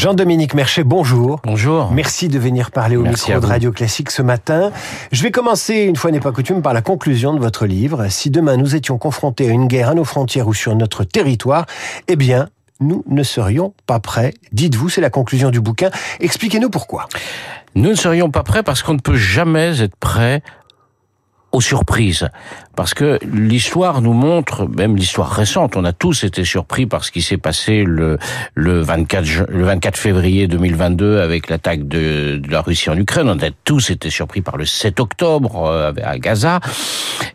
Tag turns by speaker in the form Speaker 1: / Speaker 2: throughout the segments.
Speaker 1: Jean-Dominique Merchet, bonjour.
Speaker 2: Bonjour.
Speaker 1: Merci de venir parler au
Speaker 2: Merci
Speaker 1: micro de. Radio Classique ce matin. Je vais commencer, une fois n'est pas coutume, par la conclusion de votre livre. Si demain nous étions confrontés à une guerre à nos frontières ou sur notre territoire, eh bien, nous ne serions pas prêts. Dites-vous, c'est la conclusion du bouquin. Expliquez-nous pourquoi.
Speaker 2: Nous ne serions pas prêts parce qu'on ne peut jamais être prêt aux surprises. Parce que l'histoire nous montre, même l'histoire récente, on a tous été surpris par ce qui s'est passé le, le, 24, ju- le 24 février 2022 avec l'attaque de, de la Russie en Ukraine. On a tous été surpris par le 7 octobre euh, à Gaza.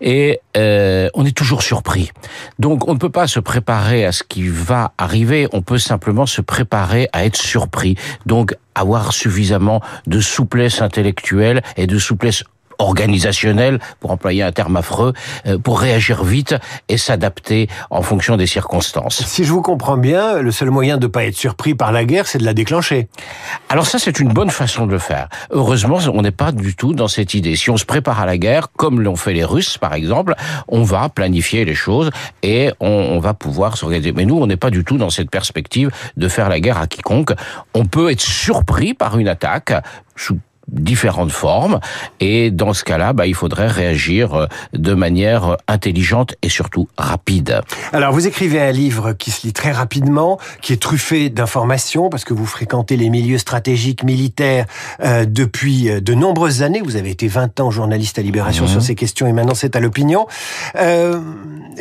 Speaker 2: Et euh, on est toujours surpris. Donc on ne peut pas se préparer à ce qui va arriver, on peut simplement se préparer à être surpris. Donc avoir suffisamment de souplesse intellectuelle et de souplesse organisationnelle, pour employer un terme affreux, euh, pour réagir vite et s'adapter en fonction des circonstances.
Speaker 1: Si je vous comprends bien, le seul moyen de ne pas être surpris par la guerre, c'est de la déclencher.
Speaker 2: Alors ça, c'est une bonne façon de le faire. Heureusement, on n'est pas du tout dans cette idée. Si on se prépare à la guerre, comme l'ont fait les Russes, par exemple, on va planifier les choses et on, on va pouvoir s'organiser. Mais nous, on n'est pas du tout dans cette perspective de faire la guerre à quiconque. On peut être surpris par une attaque sous différentes formes et dans ce cas-là, bah, il faudrait réagir euh, de manière euh, intelligente et surtout rapide.
Speaker 1: Alors, vous écrivez un livre qui se lit très rapidement, qui est truffé d'informations, parce que vous fréquentez les milieux stratégiques militaires euh, depuis euh, de nombreuses années. Vous avez été 20 ans journaliste à Libération
Speaker 2: Mhm.
Speaker 1: sur ces questions et maintenant c'est à l'opinion. Euh,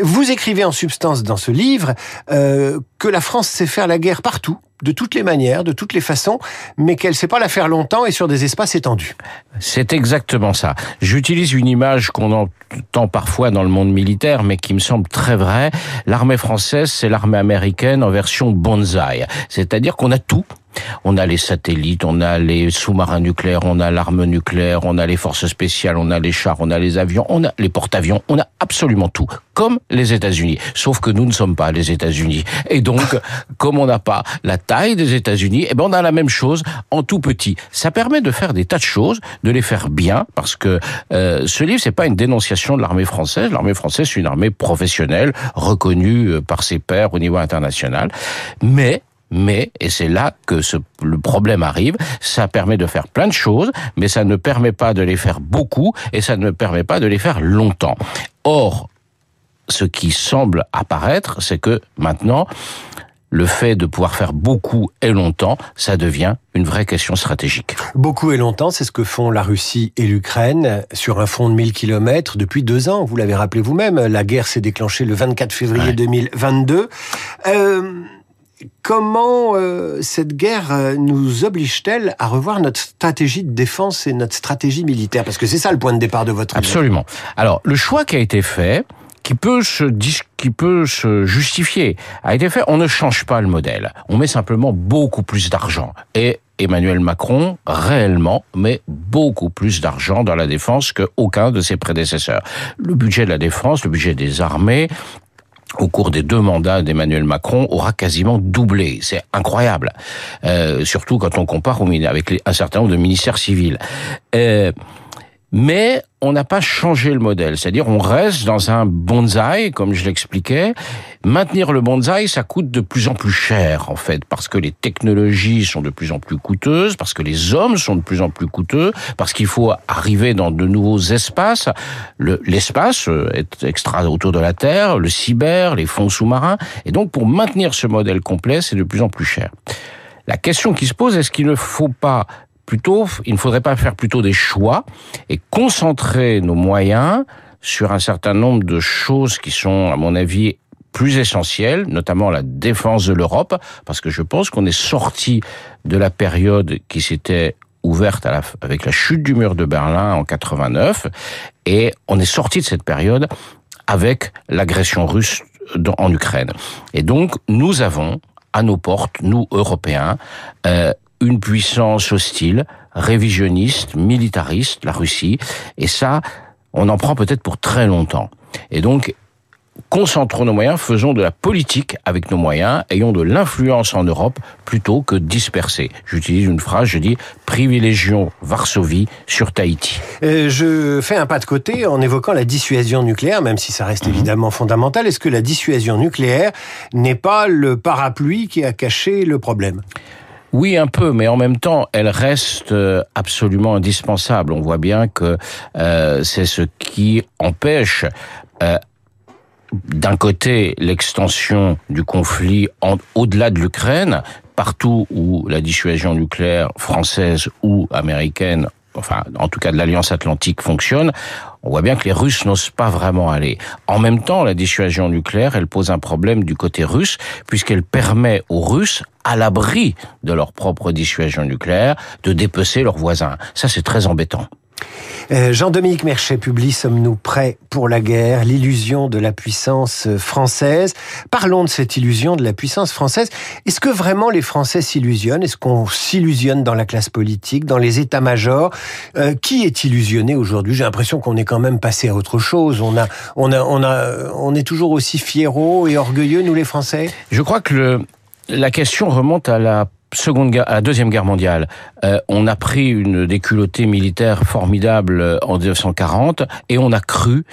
Speaker 1: vous écrivez en substance dans ce livre euh, que la France sait faire la guerre partout, de toutes les manières, de toutes les façons, mais qu'elle sait pas la faire longtemps et sur des espaces étendus.
Speaker 2: C'est exactement ça. J'utilise une image qu'on entend parfois dans le monde militaire, mais qui me semble très vraie. L'armée française, c'est l'armée américaine en version bonsaï. C'est-à-dire qu'on a tout. On a les satellites, on a les sous-marins nucléaires, on a l'arme nucléaire, on a les forces spéciales, on a les chars, on a les avions, on a les porte-avions, on a absolument tout. Comme les États-Unis. Sauf que nous ne sommes pas les États-Unis. Et donc, comme on n'a pas la taille des États-Unis, eh ben on a la même chose en tout petit. Ça permet de faire des tas de choses, de les faire bien, parce que euh, ce livre c'est pas une dénonciation de l'armée française. L'armée française c'est une armée professionnelle, reconnue euh, par ses pairs au niveau international, mais mais, et c'est là que ce, le problème arrive, ça permet de faire plein de choses, mais ça ne permet pas de les faire beaucoup, et ça ne permet pas de les faire longtemps. Or, ce qui semble apparaître, c'est que maintenant, le fait de pouvoir faire beaucoup et longtemps, ça devient une vraie question stratégique.
Speaker 1: Beaucoup et longtemps, c'est ce que font la Russie et l'Ukraine sur un front de 1000 km depuis deux ans. Vous l'avez rappelé vous-même, la guerre s'est déclenchée le 24 février
Speaker 2: Ouais.
Speaker 1: 2022. Euh, comment euh, cette guerre euh, nous oblige-t-elle à revoir notre stratégie de défense et notre stratégie militaire? Parce que c'est ça le point de départ de votre.
Speaker 2: Absolument. Alors, le choix qui a été fait, qui peut se qui peut se justifier, a été fait. On ne change pas le modèle. On met simplement beaucoup plus d'argent. Et Emmanuel Macron, réellement, met beaucoup plus d'argent dans la défense qu'aucun de ses prédécesseurs. Le budget de la défense, le budget des armées, au cours des deux mandats d'Emmanuel Macron, aura quasiment doublé. C'est incroyable, Euh, surtout quand on compare avec un certain nombre de ministères civils. Euh, mais on n'a pas changé le modèle, c'est-à-dire on reste dans un bonsaï, comme je l'expliquais. Maintenir le bonsaï, ça coûte de plus en plus cher, en fait, parce que les technologies sont de plus en plus coûteuses, parce que les hommes sont de plus en plus coûteux, parce qu'il faut arriver dans de nouveaux espaces. Le- L'espace euh, est extra autour de la Terre, le cyber, les fonds sous-marins, et donc pour maintenir ce modèle complet, c'est de plus en plus cher. La question qui se pose, est-ce qu'il ne faut pas plutôt, il ne faudrait pas faire plutôt des choix et concentrer nos moyens sur un certain nombre de choses qui sont, à mon avis, plus essentielles, notamment la défense de l'Europe, parce que je pense qu'on est sorti de la période qui s'était ouverte avec la chute du mur de Berlin en 89, et on est sorti de cette période avec l'agression russe en Ukraine. Et donc, nous avons à nos portes, nous Européens, euh, une puissance hostile, révisionniste, militariste, la Russie, et ça, on en prend peut-être pour très longtemps. Et donc, concentrons nos moyens, faisons de la politique avec nos moyens, ayons de l'influence en Europe plutôt que disperser. J'utilise une phrase, je dis privilégions Varsovie sur Tahiti.
Speaker 1: Euh, je fais un pas de côté en évoquant la dissuasion nucléaire, même si ça reste évidemment fondamental. Est-ce que la dissuasion nucléaire n'est pas le parapluie qui a caché le problème?
Speaker 2: Oui, un peu, mais en même temps, elle reste euh, absolument indispensable. On voit bien que euh, c'est ce qui empêche euh, d'un côté l'extension du conflit au-delà de l'Ukraine, partout où la dissuasion nucléaire française ou américaine enfin en tout cas de l'Alliance Atlantique fonctionne, on voit bien que les Russes n'osent pas vraiment aller. En même temps, la dissuasion nucléaire, elle pose un problème du côté russe, puisqu'elle permet aux Russes, à l'abri de leur propre dissuasion nucléaire, de dépecer leurs voisins. Ça, c'est très embêtant.
Speaker 1: Euh, Jean-Dominique Merchet publie Sommes-nous prêts pour la guerre L'illusion de la puissance française. Parlons de cette illusion de la puissance française. Est-ce que vraiment les Français s'illusionnent? Est-ce qu'on s'illusionne dans la classe politique, dans les états-majors? Euh, Qui est illusionné aujourd'hui? J'ai l'impression qu'on est quand même passé à autre chose. On a, on a, on a, on est toujours aussi fiéraux et orgueilleux, nous les Français?
Speaker 2: Je crois que la question remonte à la seconde à la deuxième guerre mondiale, euh, on a pris une déculottée militaire formidable euh, en 1940 et on a cru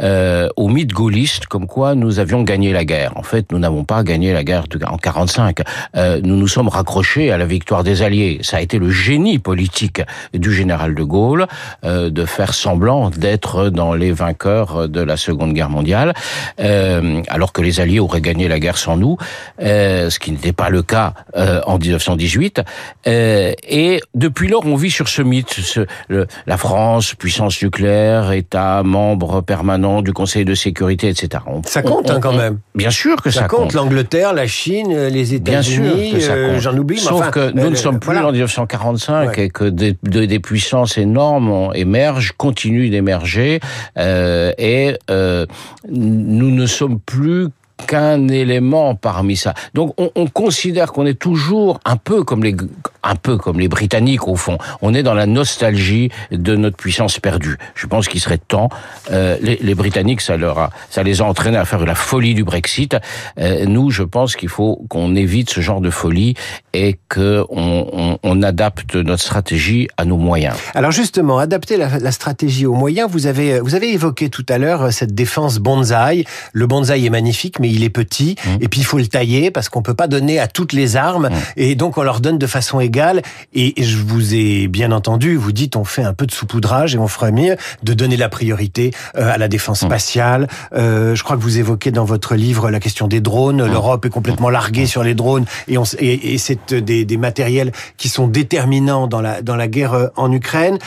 Speaker 2: euh, au mythe gaulliste comme quoi nous avions gagné la guerre. En fait, nous n'avons pas gagné la guerre en 45. Euh, nous nous sommes raccrochés à la victoire des Alliés. Ça a été le génie politique du général de Gaulle euh, de faire semblant d'être dans les vainqueurs de la Seconde Guerre mondiale, euh, alors que les Alliés auraient gagné la guerre sans nous, euh, ce qui n'était pas le cas euh, en 1918. et depuis lors, on vit sur ce mythe, ce, le, la France, puissance nucléaire, État membre permanent du Conseil de sécurité, etc.
Speaker 1: ça compte hein, quand même.
Speaker 2: Bien sûr que ça,
Speaker 1: ça compte. L'Angleterre, la Chine, les États-Unis, euh, j'en oublie.
Speaker 2: Sauf
Speaker 1: enfin,
Speaker 2: que nous euh, ne sommes plus voilà. en 1945 ouais. et que des, de, des, puissances énormes émergent, continuent d'émerger, euh, et euh, nous ne sommes plus qu'un élément parmi ça. Donc on, on considère qu'on est toujours un peu comme les un peu comme les Britanniques au fond. On est dans la nostalgie de notre puissance perdue. Je pense qu'il serait temps. Euh, les, Britanniques, ça leur a, ça les a entraînés à faire la folie du Brexit. Euh, nous, je pense qu'il faut qu'on évite ce genre de folie et que on, adapte notre stratégie à nos moyens.
Speaker 1: Alors justement, adapter la, la stratégie aux moyens. Vous avez vous avez évoqué tout à l'heure cette défense bonsaï. Le bonsaï est magnifique, mais il est petit. Mmh. Et puis il faut le tailler parce qu'on peut pas donner à toutes les armes. Mmh. Et donc on leur donne de façon égale et je vous ai bien entendu, vous dites on fait un peu de saupoudrage et on ferait mieux de donner la priorité euh, à la défense spatiale. Euh, je crois que vous évoquez dans votre livre la question des drones. L'Europe est complètement larguée sur les drones et, on, et, et c'est des, des, matériels qui sont déterminants dans la, dans la guerre euh, en Ukraine.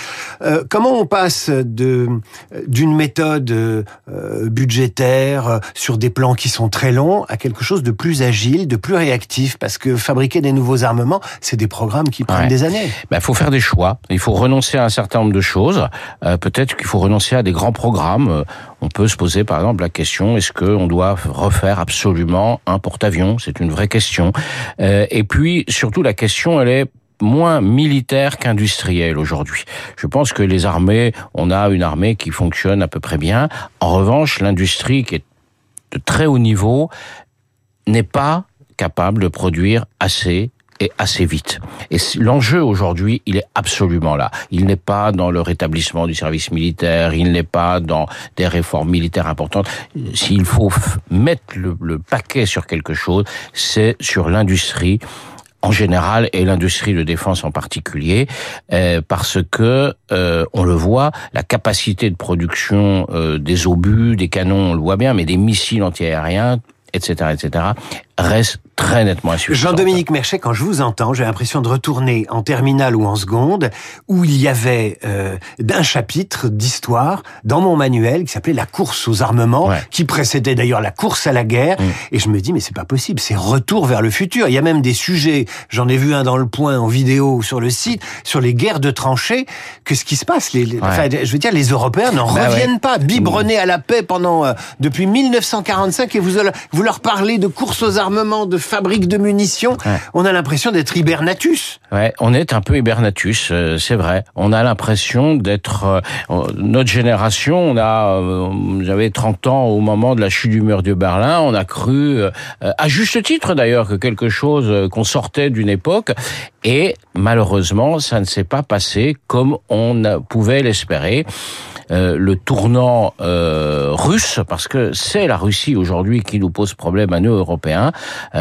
Speaker 1: Euh, comment on passe de d'une méthode euh, budgétaire sur des plans qui sont très longs à quelque chose de plus agile, de plus réactif Parce que fabriquer des nouveaux armements, c'est des programmes qui prennent ouais. des années.
Speaker 2: Il ben, faut faire des choix. Il faut renoncer à un certain nombre de choses. Euh, Peut-être qu'il faut renoncer à des grands programmes. On peut se poser par exemple la question est-ce qu'on doit refaire absolument un porte-avions? C'est une vraie question. Euh, et puis surtout la question, elle est moins militaire qu'industriel aujourd'hui. Je pense que les armées, on a une armée qui fonctionne à peu près bien. En revanche, l'industrie qui est de très haut niveau n'est pas capable de produire assez et assez vite. Et l'enjeu aujourd'hui, il est absolument là. Il n'est pas dans le rétablissement du service militaire, il n'est pas dans des réformes militaires importantes. S'il faut mettre le, le, paquet sur quelque chose, c'est sur l'industrie en général et l'industrie de défense en particulier, euh, parce que euh, on le voit, la capacité de production euh, des obus, des canons, on le voit bien, mais des missiles antiaériens, etc., etc., reste très nettement.
Speaker 1: Jean-Dominique Merchet, quand je vous entends, j'ai l'impression de retourner en terminale ou en seconde, où il y avait euh, d'un chapitre d'histoire dans mon manuel qui s'appelait La course aux armements, ouais. qui précédait d'ailleurs la course à la guerre. Mmh. Et je me dis, mais c'est pas possible, c'est retour vers le futur. Il y a même des sujets, j'en ai vu un dans le point en vidéo sur le site, sur les guerres de tranchées. Qu'est-ce qui se passe les, les ouais. enfin, Je veux dire, les Européens n'en bah reviennent ouais. pas, biberonnés à la paix pendant euh, depuis 1945, et vous, vous leur parlez de course aux armements, de fabrique de munitions, ouais. on a l'impression d'être hibernatus.
Speaker 2: Ouais, on est un peu hibernatus, euh, c'est vrai. On a l'impression d'être euh, notre génération. On a, euh, j'avais 30 ans au moment de la chute du mur de Berlin. On a cru, euh, à juste titre d'ailleurs, que quelque chose qu'on sortait d'une époque. Et malheureusement, ça ne s'est pas passé comme on pouvait l'espérer. Le tournant russe, parce que c'est la Russie aujourd'hui qui nous pose problème à nous Européens.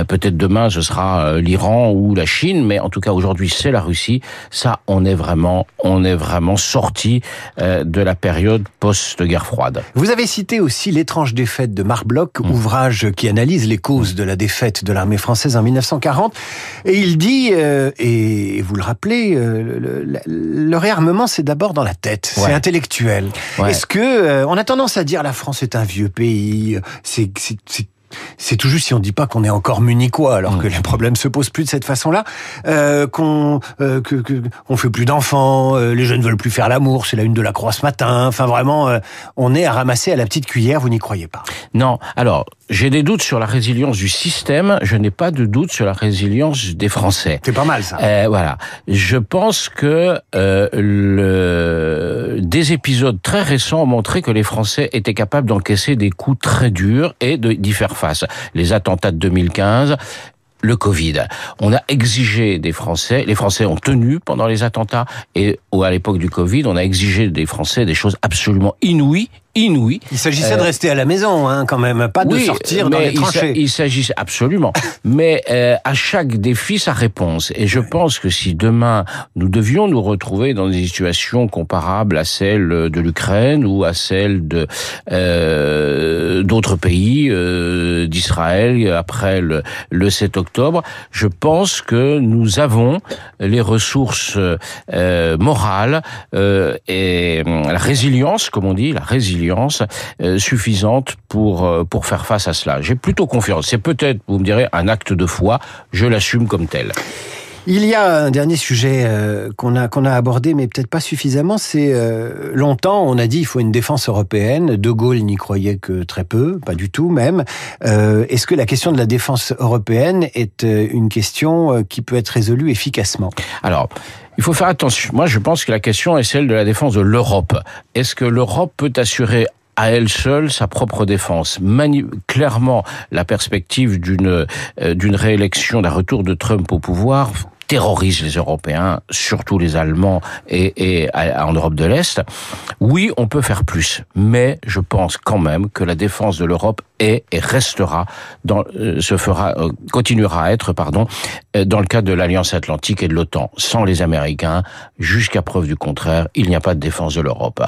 Speaker 2: Peut-être demain ce sera l'Iran ou la Chine, mais en tout cas aujourd'hui c'est la Russie. Ça, on est vraiment, on est vraiment sorti de la période post-guerre froide.
Speaker 1: Vous avez cité aussi l'étrange défaite de Marc Bloch, mmh. ouvrage qui analyse les causes de la défaite de l'armée française en 1940, et il dit, euh, et vous le rappelez, euh, le, le, réarmement c'est d'abord dans la tête, c'est intellectuel. Est-ce que euh, on a tendance à dire la France est un vieux pays, c'est c'est tout juste si on dit pas qu'on est encore munichois, alors que mm. les problèmes se posent plus de cette façon-là, euh, qu'on euh, que, que, on fait plus d'enfants, euh, les jeunes veulent plus faire l'amour, c'est la une de la croix ce matin. Enfin vraiment, on est à ramasser à la petite cuillère. Vous n'y croyez pas?
Speaker 2: Non. Alors j'ai des doutes sur la résilience du système. Je n'ai pas de doute sur la résilience des Français.
Speaker 1: C'est pas mal ça.
Speaker 2: Euh, voilà. Je pense que le... des épisodes très récents ont montré que les Français étaient capables d'encaisser des coups très durs et d'y faire face. Les attentats de 2015, le Covid. On a exigé des Français, les Français ont tenu pendant les attentats et à l'époque du Covid, on a exigé des Français des choses absolument inouïes inouï.
Speaker 1: Il s'agissait de euh, rester à la maison, hein, quand même, pas de sortir dans les tranchées.
Speaker 2: Il s'agissait absolument, mais euh, à chaque défi sa réponse. Et je pense que si demain nous devions nous retrouver dans des situations comparables à celles de l'Ukraine ou à celles de euh, d'autres pays, euh, d'Israël après le, le 7 octobre, je pense que nous avons les ressources euh, morales et la résilience, comme on dit, la résilience euh, suffisante pour euh, pour faire face à cela. J'ai plutôt confiance. C'est peut-être, vous me direz, un acte de foi. Je l'assume comme tel.
Speaker 1: Il y a un dernier sujet euh, qu'on a qu'on a abordé, mais peut-être pas suffisamment. C'est longtemps on a dit il faut une défense européenne. De Gaulle n'y croyait que très peu, pas du tout même. Est-ce que la question de la défense européenne est une question qui peut être résolue efficacement?
Speaker 2: Alors. Il faut faire attention. Moi, je pense que la question est celle de la défense de l'Europe. Est-ce que l'Europe peut assurer à elle seule sa propre défense? clairement, la perspective d'une euh, d'une réélection, d'un retour de Trump au pouvoir terrorise les Européens, surtout les Allemands et, et en Europe de l'Est. Oui, on peut faire plus, mais je pense quand même que la défense de l'Europe est et restera dans euh, se fera euh, continuera à être pardon euh, dans le cadre de l'Alliance Atlantique et de l'OTAN. Sans les Américains, jusqu'à preuve du contraire, il n'y a pas de défense de l'Europe.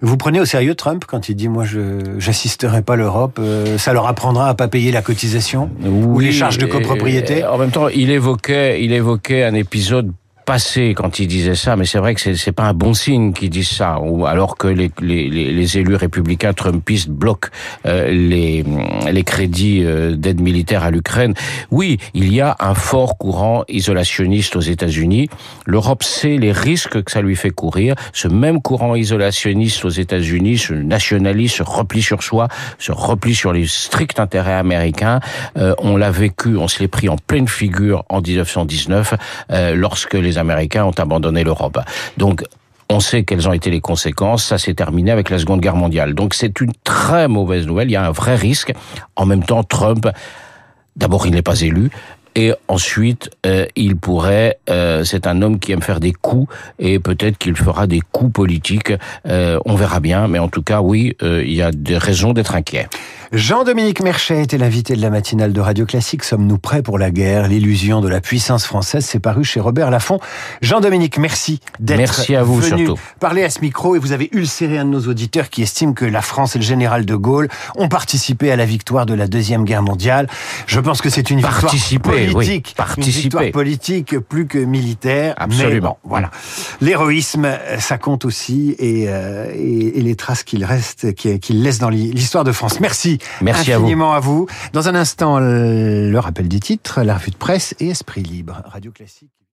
Speaker 1: Vous prenez au sérieux Trump quand il dit moi je j'assisterai pas l'Europe, euh, ça leur apprendra à pas payer la cotisation ou les charges de copropriété.
Speaker 2: En même temps, il évoquait il évoquait un épisode passé quand il disait ça, mais c'est vrai que c'est pas un bon signe qu'ils disent ça, ou alors que les, élus républicains trumpistes bloquent euh, les, crédits euh, d'aide militaire à l'Ukraine. Oui, il y a un fort courant isolationniste aux États-Unis. L'Europe sait les risques que ça lui fait courir. Ce même courant isolationniste aux États-Unis se nationalise, se replie sur soi, se replie sur les stricts intérêts américains. Euh, on l'a vécu, on se l'est pris en pleine figure en 1919, lorsque les Américains ont abandonné l'Europe. Donc, on sait quelles ont été les conséquences. Ça s'est terminé avec la Seconde Guerre mondiale. Donc c'est une très mauvaise nouvelle. Il y a un vrai risque. En même temps, Trump, d'abord, il n'est pas élu. Et ensuite, euh, il pourrait, euh, c'est un homme qui aime faire des coups, et peut-être qu'il fera des coups politiques. Euh, on verra bien, mais en tout cas, oui, il y a des raisons d'être inquiet.
Speaker 1: Jean-Dominique Merchet était l'invité de la matinale de Radio Classique. Sommes-nous prêts pour la guerre? L'illusion de la puissance française, c'est paru chez Robert Laffont. Jean-Dominique, merci d'être
Speaker 2: merci à vous,
Speaker 1: venu
Speaker 2: surtout.
Speaker 1: parler à ce micro et vous avez ulcéré un de nos auditeurs qui estime que la France et le général de Gaulle ont participé à la victoire de la Deuxième Guerre mondiale. Je pense que c'est une victoire politique, oui, une victoire politique plus que militaire.
Speaker 2: Absolument.
Speaker 1: voilà. L'héroïsme, ça compte aussi et, euh, et, et les traces qu'il reste, qu'il laisse dans l'histoire de France. Merci.
Speaker 2: Merci
Speaker 1: infiniment à vous. à vous. Dans un instant, le rappel des titres, la revue de presse et Esprit Libre. Radio Classique.